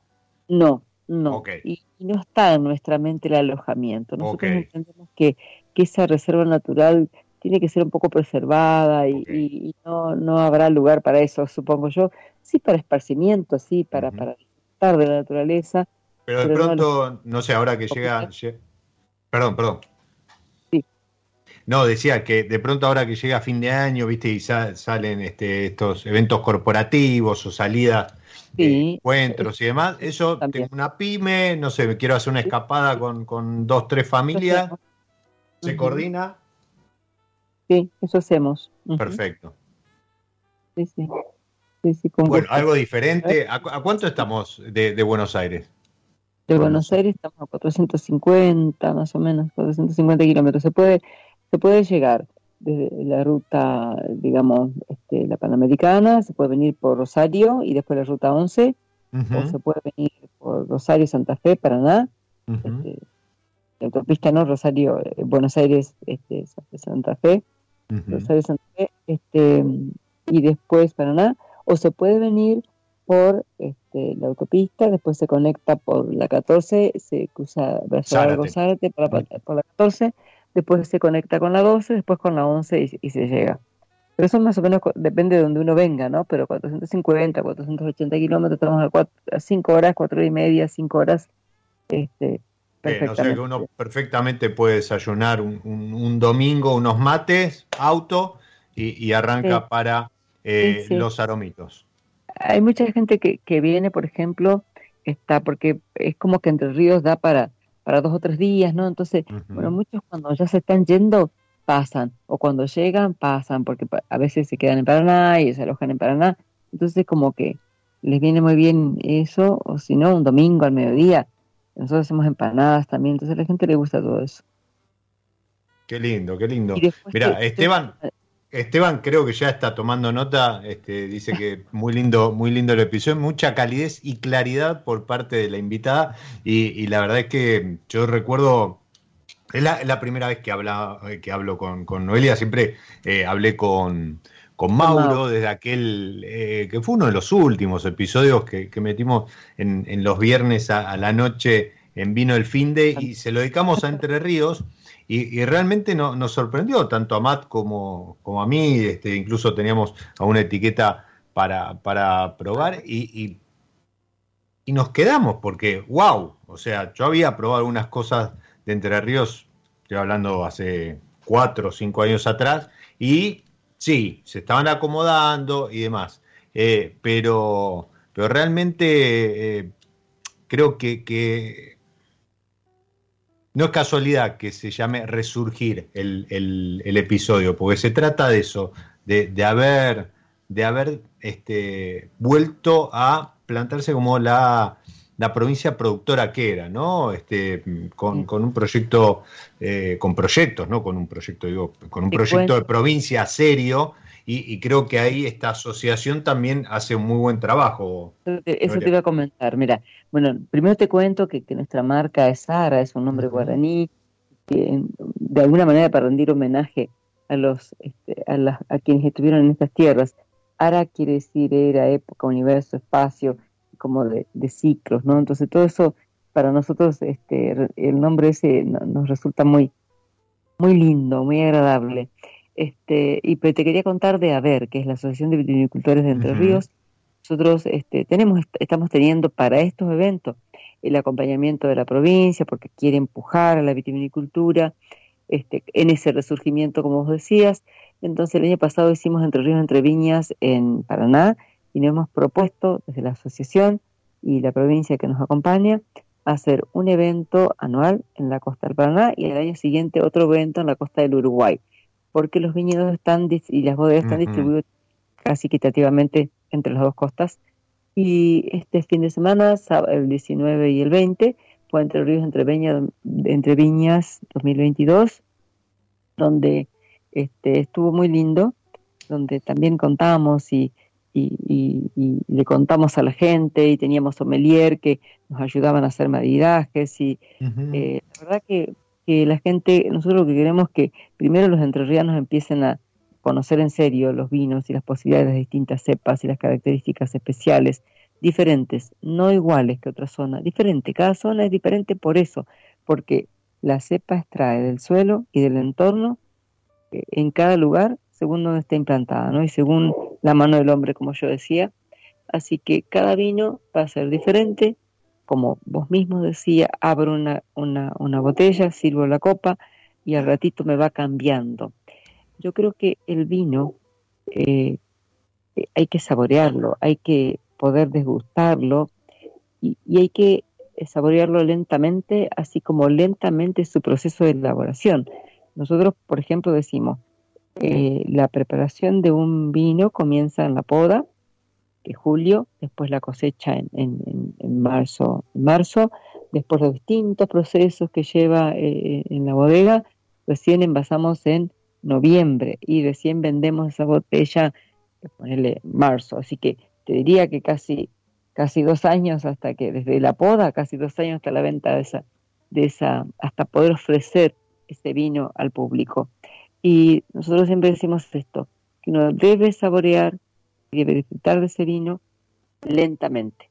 No, no. Y, no está en nuestra mente el alojamiento. Nosotros entendemos que, esa reserva natural tiene que ser un poco preservada y, no, no habrá lugar para eso, supongo yo. Sí, para esparcimiento, sí, para, para disfrutar de la naturaleza. Pero de pronto, no, sé, ahora que llega... Perdón, perdón. Sí. No, decía que de pronto ahora que llega fin de año, viste, y salen este, estos eventos corporativos o salidas encuentros y demás. Eso, tengo una pyme, no sé, quiero hacer una escapada con, dos, tres familias. ¿Se coordina? Sí, eso hacemos. Perfecto. Sí, sí. bueno, algo diferente. ¿A, cuánto estamos de, Buenos Aires? De Buenos Aires estamos a 450, más o menos, 450 kilómetros. Se puede, se puede llegar desde la ruta, digamos, este, la Panamericana, se puede venir por Rosario y después la ruta 11, o se puede venir por Rosario, Santa Fe, Paraná, este, la autopista no, Rosario, eh, Buenos Aires, este, Santa Fe, Rosario, Santa Fe, este, y después Paraná, o se puede venir por este, la autopista, después se conecta por la 14, se cruza Brazo Zárate. Por la 14, después se conecta con la 12, después con la 11 y, se llega. Pero eso más o menos depende de donde uno venga, ¿no? Pero 450, 480 kilómetros, estamos a, 5 horas, 4 horas y media, 5 horas. Este, o sea que uno perfectamente puede desayunar un, domingo unos mates, auto y, arranca para eh, los aromitos. Hay mucha gente que, que viene, por ejemplo, está porque es como que Entre Ríos da para, para dos o tres días, ¿no? Entonces, bueno, muchos cuando ya se están yendo pasan, o cuando llegan pasan, porque a veces se quedan en Paraná y se alojan en Paraná, entonces como que les viene muy bien eso, o si no, un domingo al mediodía, nosotros hacemos empanadas también, entonces a la gente le gusta todo eso. Qué lindo, qué lindo. Mira, Esteban, Esteban creo que ya está tomando nota, este, dice que muy lindo, muy lindo el episodio, mucha calidez y claridad por parte de la invitada y, la verdad es que yo recuerdo, es la, primera vez que, habla, que hablo con, Noelia, siempre eh, hablé con, con Mauro desde aquel, eh, que fue uno de los últimos episodios que, metimos en, los viernes a, la noche en Vino el Finde y se lo dedicamos a Entre Ríos. Y, realmente nos sorprendió tanto a Matt como, como a mí, este, incluso teníamos a una etiqueta para, para probar y, y, nos quedamos porque, wow, o sea, yo había probado algunas cosas de Entre Ríos, estoy hablando hace cuatro o cinco años atrás, y sí, se estaban acomodando y demás, eh, pero, pero realmente eh, creo que, que no es casualidad que se llame resurgir el, episodio, porque se trata de eso, de, haber, de haber este, vuelto a plantarse como la, provincia productora que era, ¿no? Este, con, un proyecto, eh, con proyectos, ¿no? Con un proyecto, digo, con un proyecto de provincia serio y, creo que ahí esta asociación también hace un muy buen trabajo. Eso te iba a comentar. Mira, bueno, primero te cuento que, nuestra marca es Sara, es un nombre guaraní, que, de alguna manera para rendir homenaje a los este, a, a quienes estuvieron en estas tierras. Ara quiere decir era, época, universo, espacio, como de, ciclos, ¿no? Entonces todo eso para nosotros este, el nombre ese nos resulta muy, muy lindo, muy agradable. Este, y te quería contar de AVER, que es la Asociación de Viticultores de Entre Ríos. Nosotros este, tenemos, estamos teniendo para estos eventos el acompañamiento de la provincia, porque quiere empujar a la vitivinicultura este, en ese resurgimiento, como vos decías. Entonces, el año pasado hicimos Entre Ríos, Entre Viñas en Paraná y nos hemos propuesto desde la asociación y la provincia que nos acompaña hacer un evento anual en la costa del Paraná y el año siguiente otro evento en la costa del Uruguay porque los viñedos están y las bodegas están distribuidos casi equitativamente entre las dos costas. Y este fin de semana, el 19 y el 20, fue entre ríos entre, entre viñas 2022, donde este, estuvo muy lindo, donde también contamos y, le contamos a la gente y teníamos sommelier que nos ayudaban a hacer maridajes y eh, la verdad que que la gente, nosotros lo que queremos es que primero los entrerrianos empiecen a conocer en serio los vinos y las posibilidades de distintas cepas y las características especiales, diferentes, no iguales que otra zona, diferente. Cada zona es diferente por eso, porque la cepa extrae del suelo y del entorno eh, en cada lugar según donde está implantada, ¿no? Y según la mano del hombre, como yo decía. Así que cada vino va a ser diferente, como vos mismo decía, abro una, una, botella, sirvo la copa y al ratito me va cambiando. Yo creo que el vino eh, hay que saborearlo, hay que poder desgustarlo y, hay que saborearlo lentamente, así como lentamente su proceso de elaboración. Nosotros, por ejemplo, decimos, eh, la preparación de un vino comienza en la poda, julio, después la cosecha en, marzo, marzo, después los distintos procesos que lleva eh, en la bodega, recién envasamos en noviembre y recién vendemos esa botella, ponerle marzo, así que te diría que casi casi dos años hasta que desde la poda, casi dos años hasta la venta de esa, de esa, hasta poder ofrecer ese vino al público. Y nosotros siempre decimos esto, que uno debe saborear debe disfrutar de ese vino lentamente.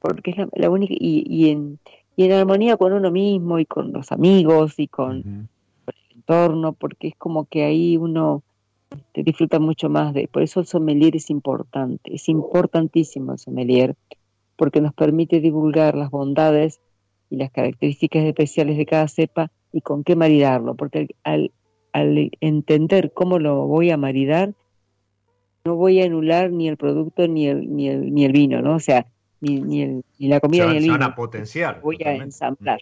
porque es la, única, y, y, en, y en armonía con uno mismo y con los amigos y con, el entorno, porque es como que ahí uno te disfruta mucho más de, por eso el sommelier es importante, es importantísimo el sommelier, porque nos permite divulgar las bondades y las características especiales de cada cepa y con qué maridarlo, porque al, al entender cómo lo voy a maridar, no voy a anular ni el producto ni el, ni el, ni el vino, ¿no? O sea, ni, ni, el, ni la comida ni el vino. van a potenciar. Voy a ensamblar.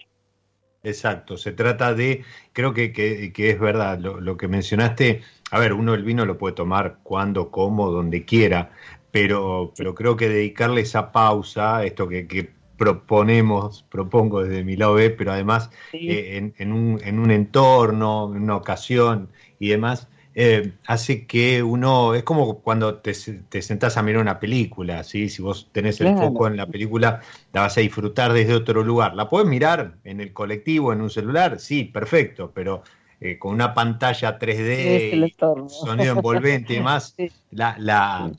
Exacto, se trata de, creo que, que, que es verdad lo, lo, que mencionaste, a ver, uno el vino lo puede tomar cuando, como, donde quiera, pero, pero creo que dedicarle esa pausa, esto que, que proponemos, propongo desde mi lado B, pero además sí. eh, en, en, un, en, un, entorno, en una ocasión y demás, eh, hace que uno, es como cuando te, te, sentás a mirar una película, ¿sí? si vos tenés el claro. foco en la película, la vas a disfrutar desde otro lugar. La podés mirar en el colectivo, en un celular, sí, perfecto, pero eh, con una pantalla 3D, sonido envolvente y demás, sí. la, la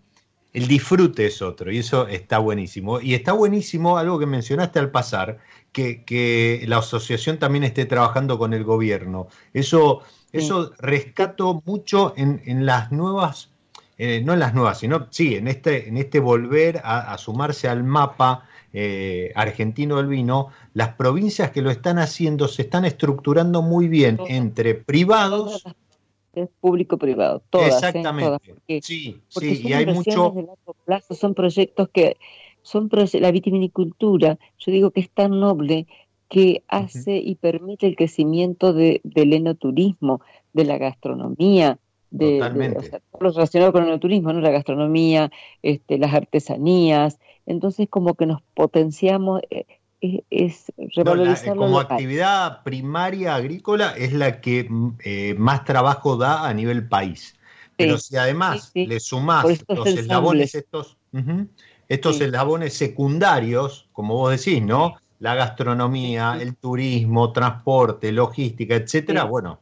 el disfrute es otro y eso está buenísimo. Y está buenísimo algo que mencionaste al pasar, que, que la asociación también esté trabajando con el gobierno. Eso. Eso rescato mucho en, en las nuevas, eh, no en las nuevas, sino sí, en este, en este volver a, a sumarse al mapa eh, argentino del vino, las provincias que lo están haciendo se están estructurando muy bien entre privados público-privado, todas. Exactamente. ¿eh? todas porque, sí, porque sí, y hay mucho. De largo plazo, son proyectos que son la vitivinicultura, yo digo que es tan noble que hace y permite el crecimiento de, del enoturismo, de la gastronomía, de, de o sea, todo lo relacionado con el enoturismo, ¿no? la gastronomía, este, las artesanías, entonces como que nos potenciamos, eh, es, es revalorizar no, la, como actividad primaria agrícola es la que eh, más trabajo da a nivel país. Pero sí, si además sí, sí. le sumás los eslabones estos, uh -huh, estos eslabones secundarios, como vos decís, ¿no? La gastronomía, el turismo, transporte, logística, etcétera, bueno.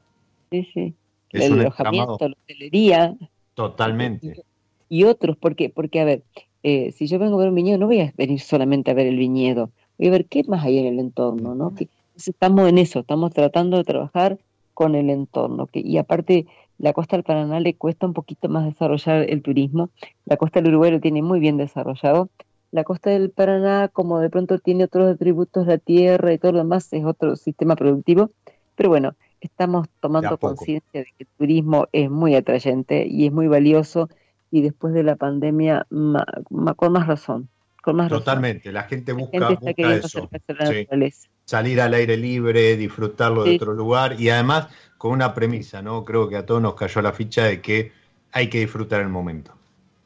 Sí, sí. el alojamiento, la hotelería. Totalmente. Y, y, otros, porque, porque a ver, eh, si yo vengo a ver un viñedo, no voy a venir solamente a ver el viñedo y ver qué más hay en el entorno, ¿no? Que estamos en eso, estamos tratando de trabajar con el entorno, que, y aparte la costa del Paraná le cuesta un poquito más desarrollar el turismo, la costa del Uruguay lo tiene muy bien desarrollado, la costa del Paraná como de pronto tiene otros atributos, la tierra y todo lo demás es otro sistema productivo, pero bueno, estamos tomando conciencia de que el turismo es muy atrayente y es muy valioso y después de la pandemia ma, ma, con más razón, con más Totalmente, razón. la gente busca, la gente busca eso. Sí. Salir al aire libre, disfrutarlo sí. de otro lugar y además con una premisa, ¿no? Creo que a todos nos cayó la ficha de que hay que disfrutar el momento.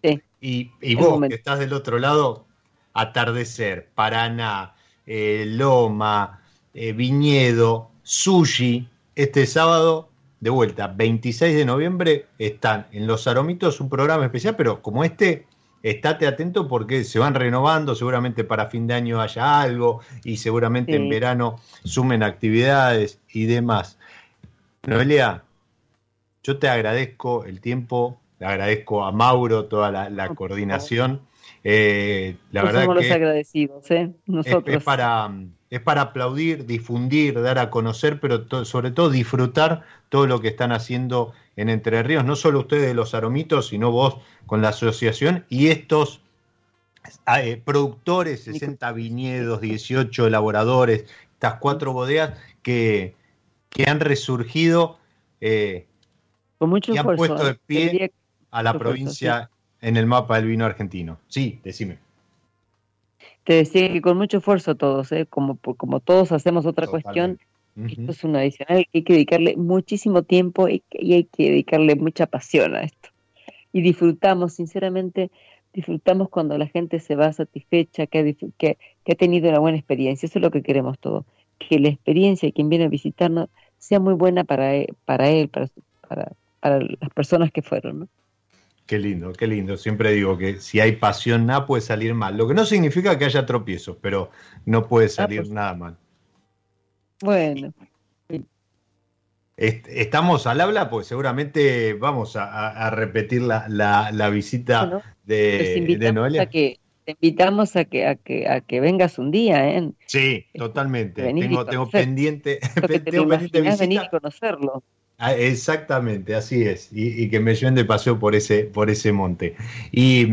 Sí. Y, y vos, momento. que estás del otro lado, atardecer, Paraná, eh, Loma, eh, Viñedo, Sushi, este sábado, de vuelta, 26 de noviembre, están en Los Aromitos un programa especial, pero como este, estate atento porque se van renovando, seguramente para fin de año haya algo y seguramente sí. en verano sumen actividades y demás. Noelia, yo te agradezco el tiempo, le agradezco a Mauro toda la, la coordinación. Eh, la verdad somos que los agradecidos, ¿eh? Nosotros. Es, es, para, es para aplaudir, difundir, dar a conocer, pero to, sobre todo disfrutar todo lo que están haciendo en Entre Ríos, no solo ustedes de los aromitos, sino vos con la asociación y estos eh, productores, 60 viñedos, 18 elaboradores, estas cuatro bodegas que, que han resurgido eh, con mucho y han esfuerzo, puesto de pie a la provincia. En el mapa del vino argentino. Sí, decime. Te decía que con mucho esfuerzo todos, ¿eh? como, como todos hacemos otra Totalmente. cuestión, uh -huh. esto es un adicional que hay que dedicarle muchísimo tiempo y, y hay que dedicarle mucha pasión a esto. Y disfrutamos, sinceramente, disfrutamos cuando la gente se va satisfecha, que ha, que, que ha tenido una buena experiencia. Eso es lo que queremos todos. Que la experiencia de quien viene a visitarnos sea muy buena para él, para, él, para, para, para las personas que fueron. ¿no? Qué lindo, qué lindo. Siempre digo que si hay pasión, nada puede salir mal. Lo que no significa que haya tropiezos, pero no puede ah, salir ah, pues, nada mal. Bueno. Estamos al habla, pues seguramente vamos a, a repetir la, la, la visita bueno, de, de, Noelia. A que te invitamos a que, a que, a que vengas un día, ¿eh? Sí, totalmente. tengo, tengo pendiente, tengo pendiente venir y conocerlo. Ah, exactamente, así es. Y, que me lleven de paseo por ese, por ese monte. Y,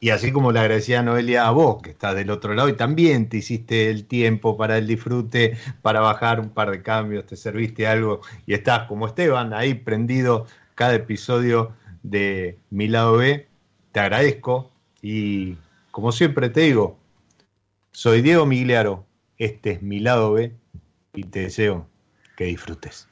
y así como le agradecía a Noelia a vos, que estás del otro lado, y también te hiciste el tiempo para el disfrute, para bajar un par de cambios, te serviste algo y estás como Esteban, ahí prendido cada episodio de Mi Lado B. Te agradezco y como siempre te digo, soy Diego Migliaro, este es Mi Lado B y te deseo que disfrutes.